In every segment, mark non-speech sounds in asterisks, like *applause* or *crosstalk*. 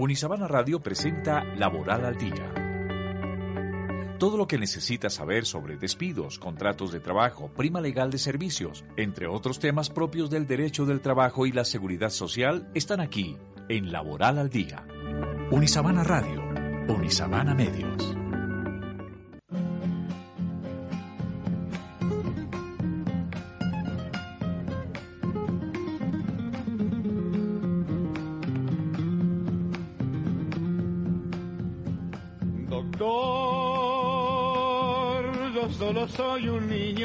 Unisabana Radio presenta Laboral al Día. Todo lo que necesitas saber sobre despidos, contratos de trabajo, prima legal de servicios, entre otros temas propios del derecho del trabajo y la seguridad social, están aquí, en Laboral al Día. Unisabana Radio, Unisabana Medios.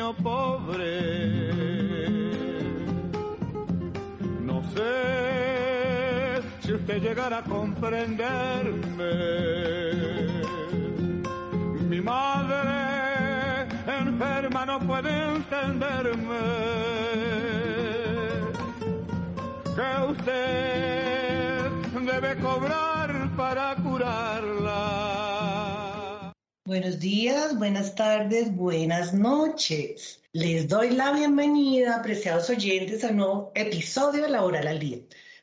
Niño pobre. No sé si usted llegará a comprenderme. Mi madre enferma no puede entenderme. Que usted debe cobrar para curarla. Buenos días, buenas tardes, buenas noches. Les doy la bienvenida, apreciados oyentes, a un nuevo episodio de Laboral al Día,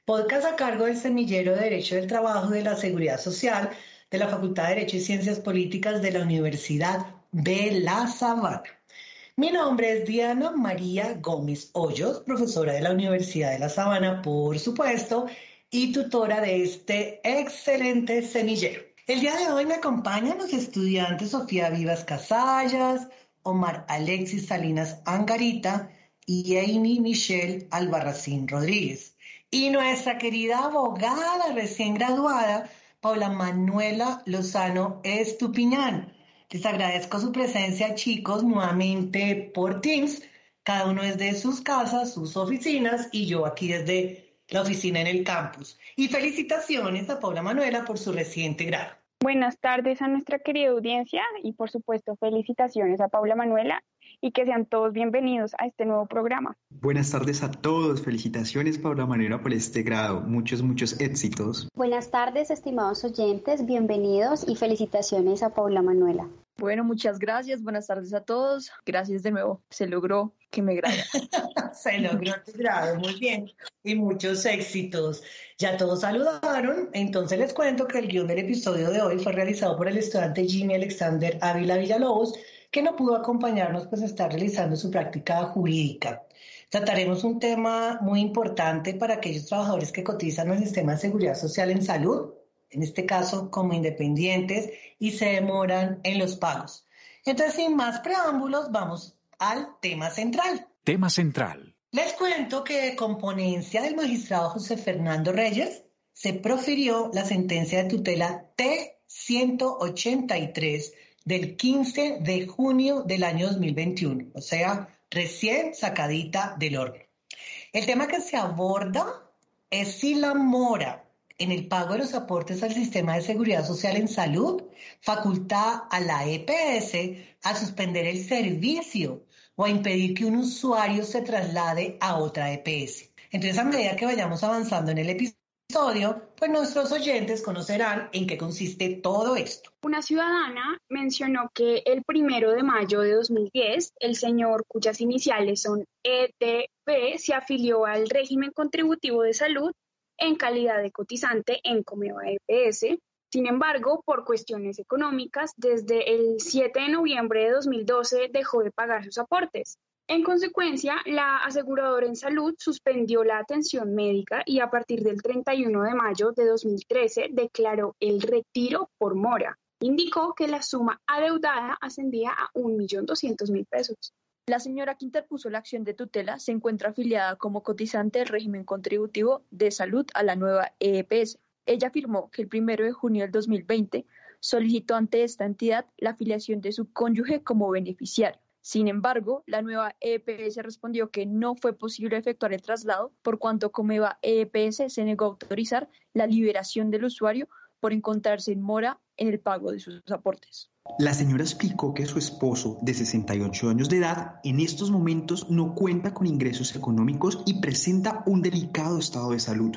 podcast a cargo del Semillero de Derecho del Trabajo de la Seguridad Social de la Facultad de Derecho y Ciencias Políticas de la Universidad de La Sabana. Mi nombre es Diana María Gómez Hoyos, profesora de la Universidad de La Sabana, por supuesto, y tutora de este excelente semillero. El día de hoy me acompañan los estudiantes Sofía Vivas Casallas, Omar Alexis Salinas Angarita y Amy Michelle Albarracín Rodríguez. Y nuestra querida abogada recién graduada, Paula Manuela Lozano Estupiñán. Les agradezco su presencia, chicos, nuevamente por Teams, cada uno desde sus casas, sus oficinas y yo aquí desde la oficina en el campus. Y felicitaciones a Paula Manuela por su reciente grado. Buenas tardes a nuestra querida audiencia y por supuesto felicitaciones a Paula Manuela y que sean todos bienvenidos a este nuevo programa. Buenas tardes a todos, felicitaciones Paula Manuela por este grado, muchos, muchos éxitos. Buenas tardes estimados oyentes, bienvenidos y felicitaciones a Paula Manuela. Bueno, muchas gracias, buenas tardes a todos, gracias de nuevo, se logró que me grade. *laughs* Se logró tu grado, muy bien. Y muchos éxitos. Ya todos saludaron, entonces les cuento que el guion del episodio de hoy fue realizado por el estudiante Jimmy Alexander Ávila Villalobos, que no pudo acompañarnos pues está realizando su práctica jurídica. Trataremos un tema muy importante para aquellos trabajadores que cotizan el sistema de seguridad social en salud, en este caso como independientes, y se demoran en los pagos. Entonces, sin más preámbulos, vamos al tema central. Tema central. Les cuento que con ponencia del magistrado José Fernando Reyes se profirió la sentencia de tutela T-183 del 15 de junio del año 2021, o sea, recién sacadita del horno. El tema que se aborda es si la mora en el pago de los aportes al sistema de seguridad social en salud faculta a la EPS a suspender el servicio o a impedir que un usuario se traslade a otra EPS. Entonces, a medida que vayamos avanzando en el episodio, pues nuestros oyentes conocerán en qué consiste todo esto. Una ciudadana mencionó que el primero de mayo de 2010, el señor cuyas iniciales son ETP se afilió al régimen contributivo de salud en calidad de cotizante en Comeva EPS. Sin embargo, por cuestiones económicas, desde el 7 de noviembre de 2012 dejó de pagar sus aportes. En consecuencia, la aseguradora en salud suspendió la atención médica y a partir del 31 de mayo de 2013 declaró el retiro por mora. Indicó que la suma adeudada ascendía a 1.200.000 pesos. La señora que interpuso la acción de tutela se encuentra afiliada como cotizante del régimen contributivo de salud a la nueva EPS. Ella afirmó que el 1 de junio del 2020 solicitó ante esta entidad la afiliación de su cónyuge como beneficiario. Sin embargo, la nueva EPS respondió que no fue posible efectuar el traslado por cuanto Comeva EPS se negó a autorizar la liberación del usuario por encontrarse en mora en el pago de sus aportes. La señora explicó que su esposo, de 68 años de edad, en estos momentos no cuenta con ingresos económicos y presenta un delicado estado de salud.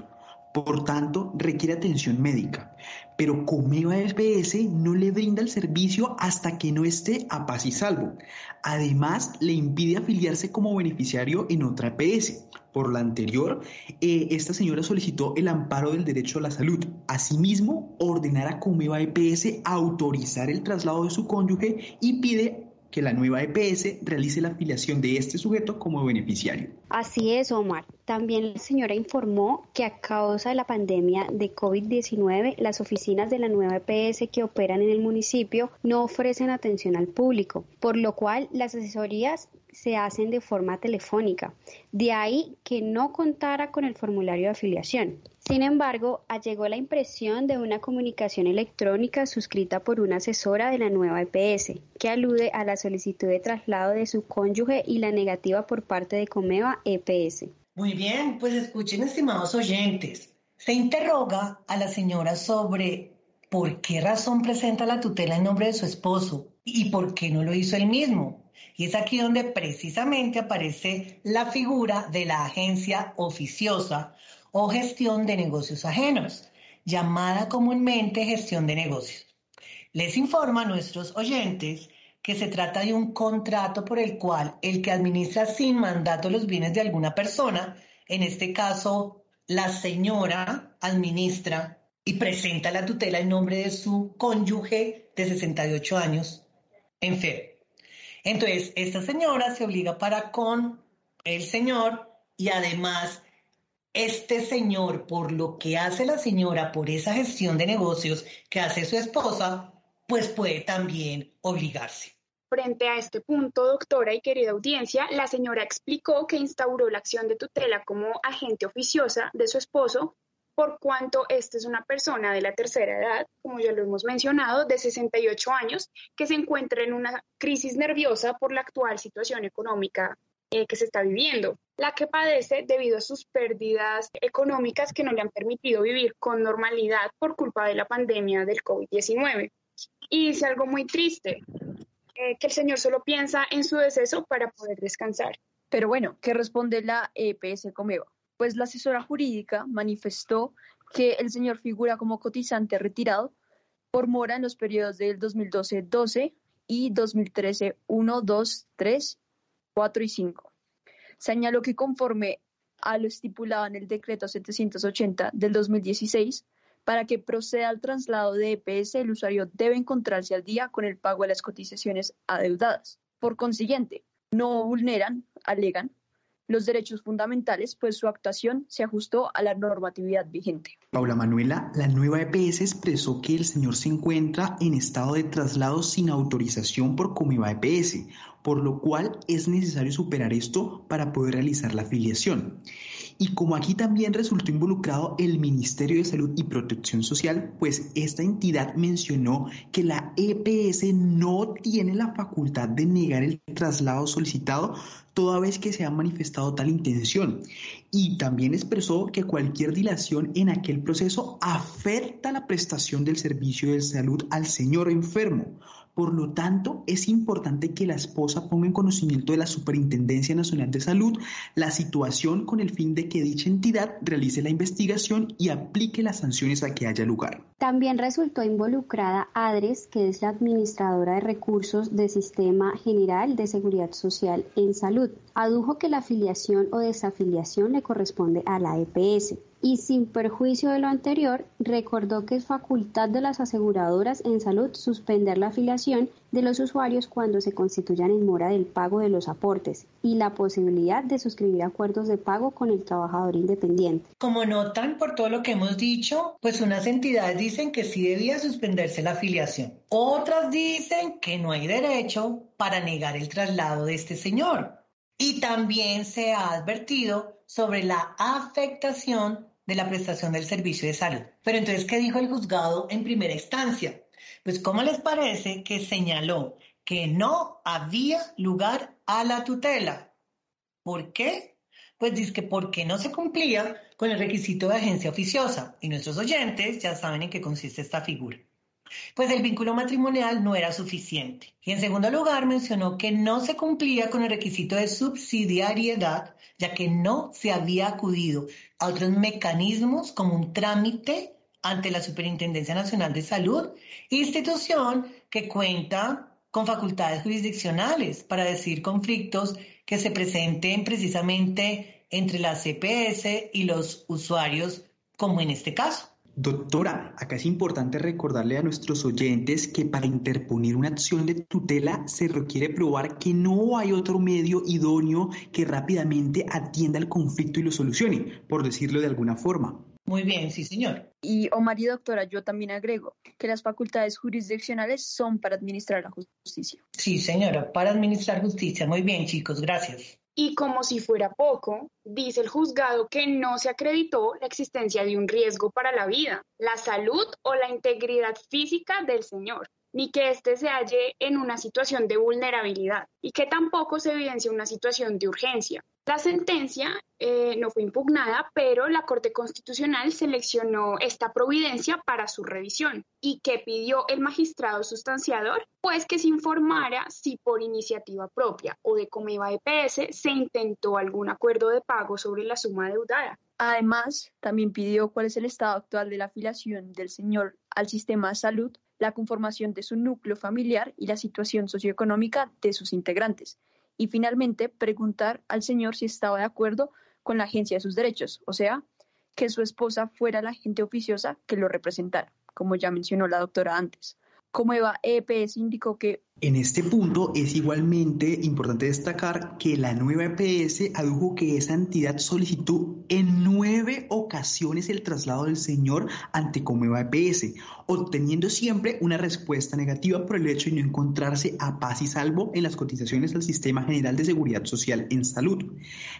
Por tanto, requiere atención médica. Pero Comeva EPS no le brinda el servicio hasta que no esté a paz y salvo. Además, le impide afiliarse como beneficiario en otra EPS. Por lo anterior, eh, esta señora solicitó el amparo del derecho a la salud. Asimismo, ordenar a Comeva EPS autorizar el traslado de su cónyuge y pide que la nueva EPS realice la afiliación de este sujeto como beneficiario. Así es, Omar. También la señora informó que a causa de la pandemia de COVID-19, las oficinas de la nueva EPS que operan en el municipio no ofrecen atención al público, por lo cual las asesorías se hacen de forma telefónica. De ahí que no contara con el formulario de afiliación. Sin embargo, allegó la impresión de una comunicación electrónica suscrita por una asesora de la nueva EPS, que alude a la solicitud de traslado de su cónyuge y la negativa por parte de Comeva EPS. Muy bien, pues escuchen, estimados oyentes. Se interroga a la señora sobre por qué razón presenta la tutela en nombre de su esposo y por qué no lo hizo él mismo. Y es aquí donde precisamente aparece la figura de la agencia oficiosa o gestión de negocios ajenos, llamada comúnmente gestión de negocios. Les informa a nuestros oyentes que se trata de un contrato por el cual el que administra sin mandato los bienes de alguna persona, en este caso la señora, administra y presenta la tutela en nombre de su cónyuge de 68 años enfermo. Entonces, esta señora se obliga para con el señor y además este señor, por lo que hace la señora, por esa gestión de negocios que hace su esposa, pues puede también obligarse. Frente a este punto, doctora y querida audiencia, la señora explicó que instauró la acción de tutela como agente oficiosa de su esposo, por cuanto esta es una persona de la tercera edad, como ya lo hemos mencionado, de 68 años, que se encuentra en una crisis nerviosa por la actual situación económica eh, que se está viviendo, la que padece debido a sus pérdidas económicas que no le han permitido vivir con normalidad por culpa de la pandemia del COVID-19. Y dice algo muy triste, eh, que el señor solo piensa en su deceso para poder descansar. Pero bueno, ¿qué responde la EPS Comeva? Pues la asesora jurídica manifestó que el señor figura como cotizante retirado por mora en los periodos del 2012-12 y 2013-1, 2, 3 4 y 5. Señaló que conforme a lo estipulado en el decreto 780 del 2016, para que proceda al traslado de EPS, el usuario debe encontrarse al día con el pago de las cotizaciones adeudadas. Por consiguiente, no vulneran, alegan, los derechos fundamentales, pues su actuación se ajustó a la normatividad vigente. Paula Manuela, la nueva EPS expresó que el señor se encuentra en estado de traslado sin autorización por Comeva EPS, por lo cual es necesario superar esto para poder realizar la afiliación. Y como aquí también resultó involucrado el Ministerio de Salud y Protección Social, pues esta entidad mencionó que la EPS no tiene la facultad de negar el traslado solicitado toda vez que se ha manifestado tal intención. Y también expresó que cualquier dilación en aquel proceso afecta la prestación del servicio de salud al señor enfermo, por lo tanto, es importante que la esposa ponga en conocimiento de la Superintendencia Nacional de Salud la situación con el fin de que dicha entidad realice la investigación y aplique las sanciones a que haya lugar. También resultó involucrada ADRES, que es la administradora de recursos del Sistema General de Seguridad Social en Salud. Adujo que la afiliación o desafiliación le corresponde a la EPS y sin perjuicio de lo anterior, recordó que es facultad de las aseguradoras en salud suspender la afiliación de los usuarios cuando se constituyan en mora del pago de los aportes y la posibilidad de suscribir acuerdos de pago con el trabajador independiente. Como notan por todo lo que hemos dicho, pues unas entidades dicen que sí debía suspenderse la afiliación. Otras dicen que no hay derecho para negar el traslado de este señor. Y también se ha advertido sobre la afectación de la prestación del servicio de salud. Pero entonces, ¿qué dijo el juzgado en primera instancia? Pues, ¿cómo les parece que señaló que no había lugar a la tutela. ¿Por qué? Pues dice que porque no se cumplía con el requisito de agencia oficiosa y nuestros oyentes ya saben en qué consiste esta figura. Pues el vínculo matrimonial no era suficiente. Y en segundo lugar mencionó que no se cumplía con el requisito de subsidiariedad, ya que no se había acudido a otros mecanismos como un trámite ante la Superintendencia Nacional de Salud, institución que cuenta con facultades jurisdiccionales para decir conflictos que se presenten precisamente entre la CPS y los usuarios, como en este caso. Doctora, acá es importante recordarle a nuestros oyentes que para interponer una acción de tutela se requiere probar que no hay otro medio idóneo que rápidamente atienda el conflicto y lo solucione, por decirlo de alguna forma. Muy bien, sí, señor. Y Omar y doctora, yo también agrego que las facultades jurisdiccionales son para administrar la justicia. Sí, señora, para administrar justicia. Muy bien, chicos, gracias. Y como si fuera poco, dice el juzgado que no se acreditó la existencia de un riesgo para la vida, la salud o la integridad física del señor, ni que éste se halle en una situación de vulnerabilidad y que tampoco se evidencia una situación de urgencia. La sentencia eh, no fue impugnada, pero la Corte Constitucional seleccionó esta providencia para su revisión. Y que pidió el magistrado sustanciador, pues que se informara si por iniciativa propia o de Comeva EPS se intentó algún acuerdo de pago sobre la suma deudada. Además, también pidió cuál es el estado actual de la afiliación del señor al sistema de salud, la conformación de su núcleo familiar y la situación socioeconómica de sus integrantes y finalmente preguntar al señor si estaba de acuerdo con la agencia de sus derechos, o sea, que su esposa fuera la agente oficiosa que lo representara, como ya mencionó la doctora antes. Como EPS indicó que en este punto es igualmente importante destacar que la nueva EPS adujo que esa entidad solicitó en nueve ocasiones el traslado del señor ante Comeva EPS, obteniendo siempre una respuesta negativa por el hecho de no encontrarse a paz y salvo en las cotizaciones al Sistema General de Seguridad Social en Salud.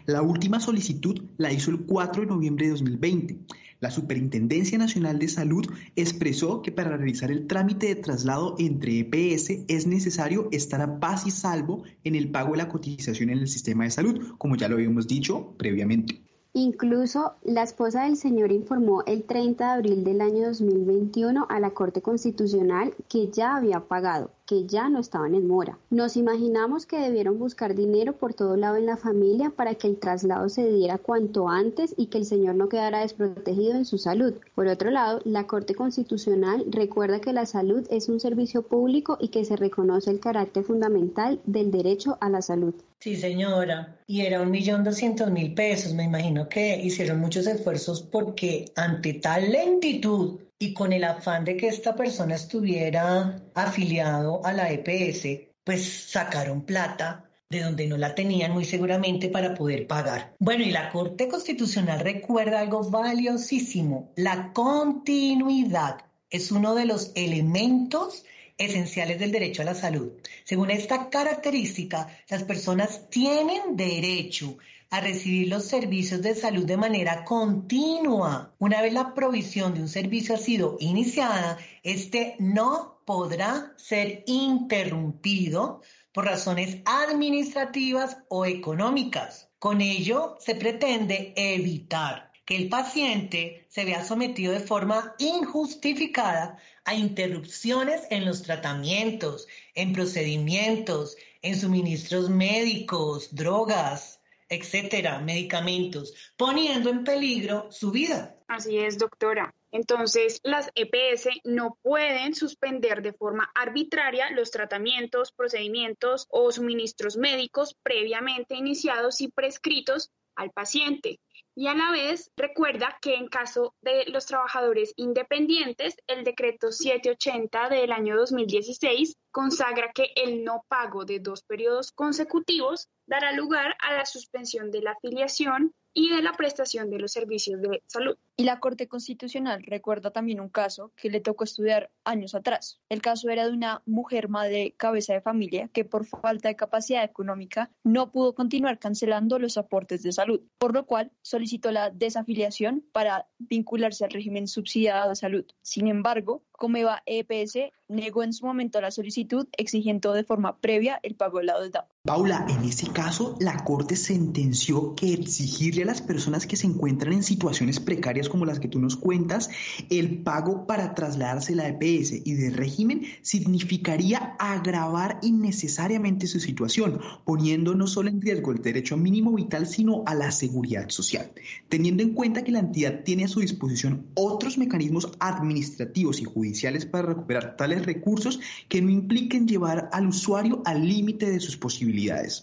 La última solicitud la hizo el 4 de noviembre de 2020. La Superintendencia Nacional de Salud expresó que para realizar el trámite de traslado entre EPS es necesario estar a paz y salvo en el pago de la cotización en el sistema de salud, como ya lo habíamos dicho previamente. Incluso la esposa del señor informó el 30 de abril del año 2021 a la Corte Constitucional que ya había pagado, que ya no estaban en mora. Nos imaginamos que debieron buscar dinero por todo lado en la familia para que el traslado se diera cuanto antes y que el señor no quedara desprotegido en su salud. Por otro lado, la Corte Constitucional recuerda que la salud es un servicio público y que se reconoce el carácter fundamental del derecho a la salud. Sí, señora. Y era un millón doscientos mil pesos. Me imagino que hicieron muchos esfuerzos porque ante tal lentitud y con el afán de que esta persona estuviera afiliado a la EPS, pues sacaron plata de donde no la tenían muy seguramente para poder pagar. Bueno, y la Corte Constitucional recuerda algo valiosísimo, la continuidad es uno de los elementos esenciales del derecho a la salud. Según esta característica, las personas tienen derecho a recibir los servicios de salud de manera continua. Una vez la provisión de un servicio ha sido iniciada, este no podrá ser interrumpido por razones administrativas o económicas. Con ello se pretende evitar que el paciente se vea sometido de forma injustificada a interrupciones en los tratamientos, en procedimientos, en suministros médicos, drogas, etcétera, medicamentos, poniendo en peligro su vida. Así es, doctora. Entonces, las EPS no pueden suspender de forma arbitraria los tratamientos, procedimientos o suministros médicos previamente iniciados y prescritos al paciente. Y a la vez, recuerda que en caso de los trabajadores independientes, el decreto 780 del año 2016 consagra que el no pago de dos periodos consecutivos dará lugar a la suspensión de la afiliación y de la prestación de los servicios de salud. Y la Corte Constitucional recuerda también un caso que le tocó estudiar años atrás. El caso era de una mujer madre cabeza de familia que por falta de capacidad económica no pudo continuar cancelando los aportes de salud, por lo cual solicitó la desafiliación para vincularse al régimen subsidiado de salud. Sin embargo, Comeva EPS negó en su momento la solicitud exigiendo de forma previa el pago de la deuda. Paula, en este caso, la Corte sentenció que exigirle a las personas que se encuentran en situaciones precarias como las que tú nos cuentas, el pago para trasladarse la EPS y de régimen significaría agravar innecesariamente su situación, poniendo no solo en riesgo el derecho mínimo vital, sino a la seguridad social. Teniendo en cuenta que la entidad tiene a su disposición otros mecanismos administrativos y judiciales para recuperar tales recursos que no impliquen llevar al usuario al límite de sus posibilidades.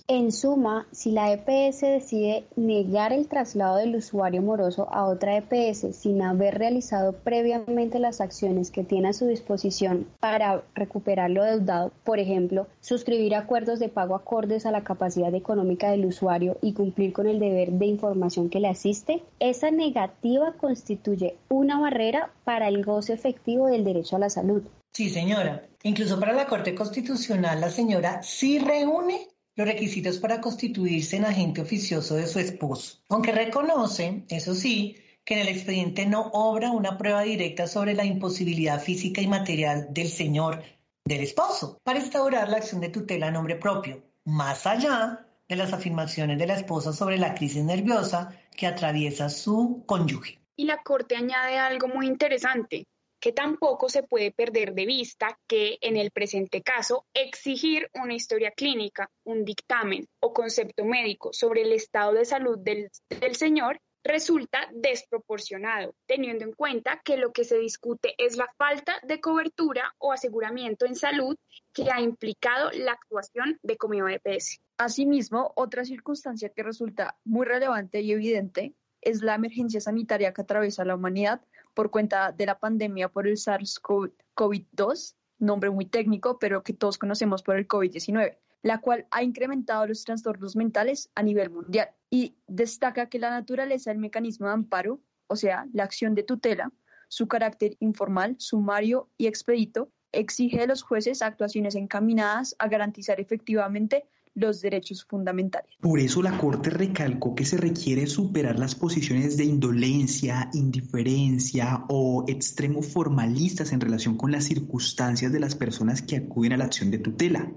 En suma, si la EPS decide negar el traslado del usuario moroso a otra EPS sin haber realizado previamente las acciones que tiene a su disposición para recuperar lo deudado, por ejemplo, suscribir acuerdos de pago acordes a la capacidad económica del usuario y cumplir con el deber de información que le asiste, esa negativa constituye una barrera para el goce efectivo del derecho a la salud. Sí, señora. Incluso para la Corte Constitucional, la señora sí reúne los requisitos para constituirse en agente oficioso de su esposo, aunque reconoce, eso sí, que en el expediente no obra una prueba directa sobre la imposibilidad física y material del señor del esposo para instaurar la acción de tutela a nombre propio, más allá de las afirmaciones de la esposa sobre la crisis nerviosa que atraviesa su cónyuge. Y la Corte añade algo muy interesante, que tampoco se puede perder de vista que en el presente caso exigir una historia clínica, un dictamen o concepto médico sobre el estado de salud del, señor resulta desproporcionado, teniendo en cuenta que lo que se discute es la falta de cobertura o aseguramiento en salud que ha implicado la actuación de Comeva EPS. Asimismo, otra circunstancia que resulta muy relevante y evidente es la emergencia sanitaria que atraviesa la humanidad por cuenta de la pandemia por el SARS-CoV-2, nombre muy técnico, pero que todos conocemos por el COVID-19, la cual ha incrementado los trastornos mentales a nivel mundial. Y destaca que la naturaleza del mecanismo de amparo, o sea, la acción de tutela, su carácter informal, sumario y expedito, exige de los jueces actuaciones encaminadas a garantizar efectivamente los derechos fundamentales. Por eso la Corte recalcó que se requiere superar las posiciones de indolencia, indiferencia o extremo formalistas en relación con las circunstancias de las personas que acuden a la acción de tutela.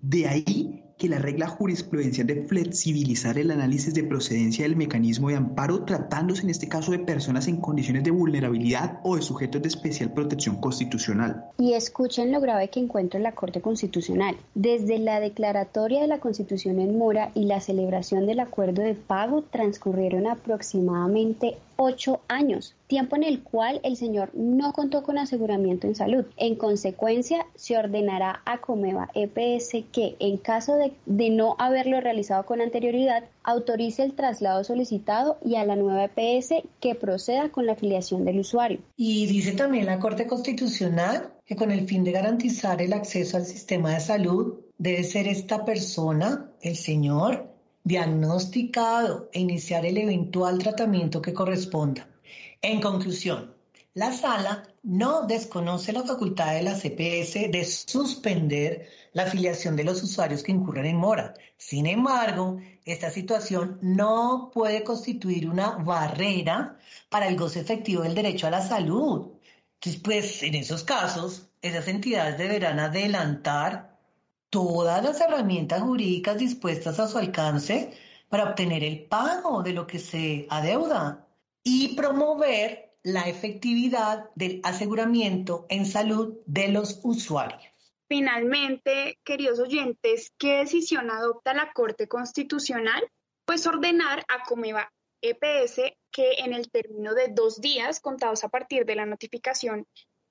De ahí que la regla jurisprudencial de flexibilizar el análisis de procedencia del mecanismo de amparo, tratándose en este caso de personas en condiciones de vulnerabilidad o de sujetos de especial protección constitucional. Y escuchen lo grave que encuentra la Corte Constitucional. Desde la declaratoria de la Constitución en mora y la celebración del acuerdo de pago transcurrieron aproximadamente ocho años, tiempo en el cual el señor no contó con aseguramiento en salud. En consecuencia, se ordenará a Comeva EPS que, en caso de, de, no haberlo realizado con anterioridad, autorice el traslado solicitado y a la nueva EPS que proceda con la afiliación del usuario. Y dice también la Corte Constitucional que con el fin de garantizar el acceso al sistema de salud, debe ser esta persona, el señor, diagnosticado e iniciar el eventual tratamiento que corresponda. En conclusión, la sala no desconoce la facultad de la CPS de suspender la afiliación de los usuarios que incurren en mora. Sin embargo, esta situación no puede constituir una barrera para el goce efectivo del derecho a la salud. Entonces, pues en esos casos, esas entidades deberán adelantar todas las herramientas jurídicas dispuestas a su alcance para obtener el pago de lo que se adeuda y promover la efectividad del aseguramiento en salud de los usuarios. Finalmente, queridos oyentes, ¿qué decisión adopta la Corte Constitucional? Pues ordenar a Comeva EPS que en el término de dos días contados a partir de la notificación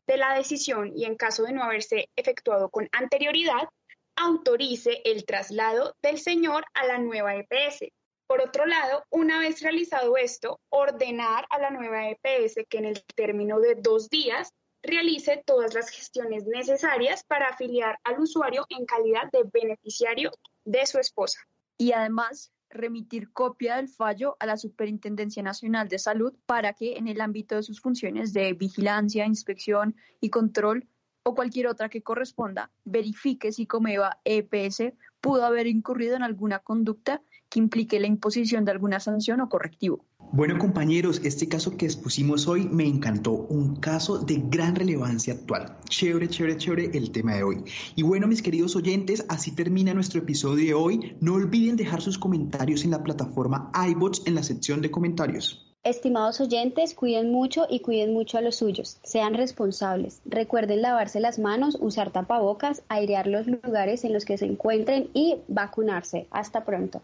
de la decisión y en caso de no haberse efectuado con anterioridad, autorice el traslado del señor a la nueva EPS. Por otro lado, una vez realizado esto, ordenar a la nueva EPS que en el término de dos días realice todas las gestiones necesarias para afiliar al usuario en calidad de beneficiario de su esposa. Y además, remitir copia del fallo a la Superintendencia Nacional de Salud para que en el ámbito de sus funciones de vigilancia, inspección y control o cualquier otra que corresponda, verifique si Comeva EPS pudo haber incurrido en alguna conducta que implique la imposición de alguna sanción o correctivo. Bueno compañeros, este caso que expusimos hoy me encantó, un caso de gran relevancia actual. Chévere, chévere, chévere el tema de hoy. Y bueno mis queridos oyentes, así termina nuestro episodio de hoy. No olviden dejar sus comentarios en la plataforma iBots en la sección de comentarios. Estimados oyentes, cuiden mucho y cuiden mucho a los suyos. Sean responsables. Recuerden lavarse las manos, usar tapabocas, airear los lugares en los que se encuentren y vacunarse. Hasta pronto.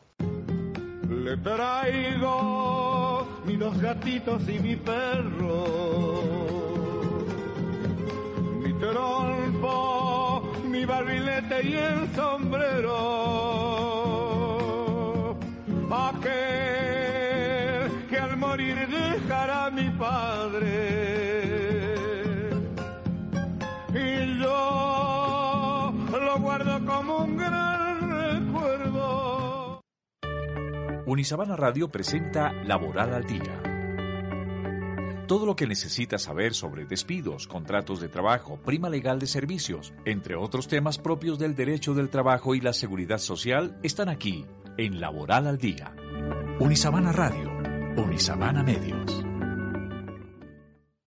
Le traigo gatitos y mi perro, mi mi barrilete y el. Padre. Y yo lo guardo como un gran recuerdo. Unisabana Radio presenta Laboral al Día. Todo lo que necesitas saber sobre despidos, contratos de trabajo, prima legal de servicios, entre otros temas propios del derecho del trabajo y la seguridad social, están aquí, en Laboral al Día. Unisabana Radio, Unisabana Medios.